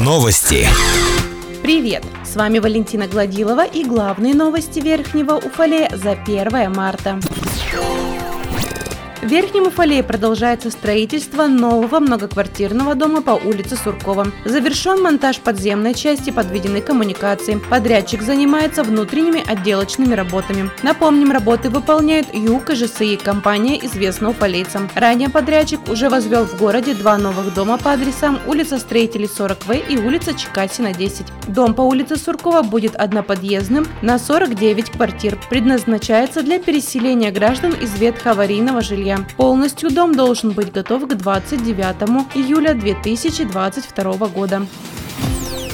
Новости. Привет! С вами Валентина Гладилова и главные новости Верхнего Уфалея за 1 марта. В Верхнем Уфалее продолжается строительство нового многоквартирного дома по улице Суркова. Завершен монтаж подземной части, подведены коммуникации. Подрядчик занимается внутренними отделочными работами. Напомним, работы выполняет ЮК ЖСИ, компания известна уфалейцам. Ранее подрядчик уже возвел в городе два новых дома по адресам улица Строителей 40В и улица Чекасина 10. Дом по улице Суркова будет одноподъездным на 49 квартир. Предназначается для переселения граждан из ветхоаварийного жилья Полностью дом должен быть готов к 29 июля 2022 года.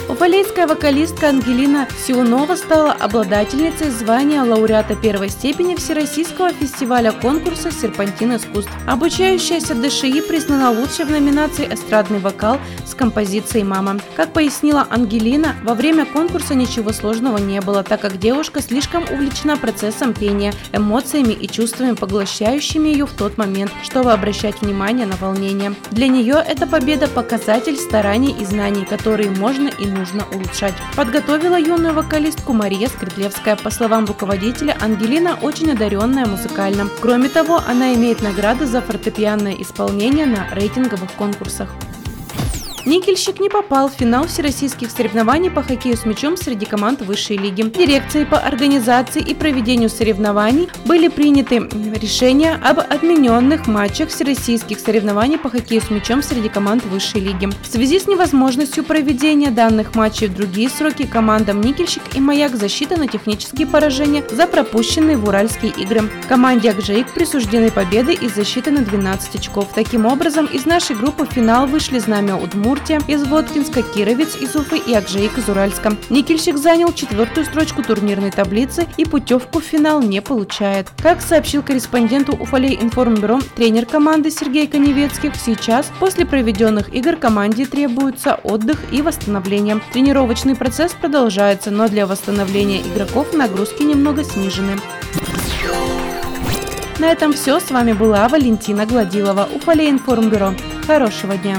Уфалейская вокалистка Ангелина Сиунова стала обладательницей звания лауреата первой степени Всероссийского фестиваля конкурса «Серпантин искусств». Обучающаяся ДШИ признана лучшей в номинации «Эстрадный вокал» с композицией «Мама». Как пояснила Ангелина, во время конкурса ничего сложного не было, так как девушка слишком увлечена процессом пения, эмоциями и чувствами, поглощающими ее в тот момент, чтобы обращать внимание на волнение. Для нее эта победа – показатель стараний и знаний, которые можно и нужно улучшать. Подготовила юную вокалистку Мария Скридлевская. По словам руководителя, Ангелина очень одаренная музыкально. Кроме того, она имеет награды за фортепианное исполнение на рейтинговых конкурсах. Никельщик не попал в финал всероссийских соревнований по хоккею с мячом среди команд высшей лиги. Дирекцией по организации и проведению соревнований были приняты решения об отмененных матчах всероссийских соревнований по хоккею с мячом среди команд высшей лиги. В связи с невозможностью проведения данных матчей в другие сроки командам Никельщик и Маяк засчитаны технические поражения за пропущенные в Уральские игры. Команде Акжейк присуждены победы и засчитаны 12 очков. Таким образом, из нашей группы в финал вышли Знамя Удмур, Удмуртия из Воткинска, Кировец из Уфы и Акжеик из Уральска. Никельщик занял четвертую строчку турнирной таблицы и путевку в финал не получает. Как сообщил корреспонденту Уфалей информбюро тренер команды Сергей Коневецких, сейчас после проведенных игр команде требуется отдых и восстановление. Тренировочный процесс продолжается, но для восстановления игроков нагрузки немного снижены. На этом все. С вами была Валентина Гладилова, Уфалей информбюро. Хорошего дня!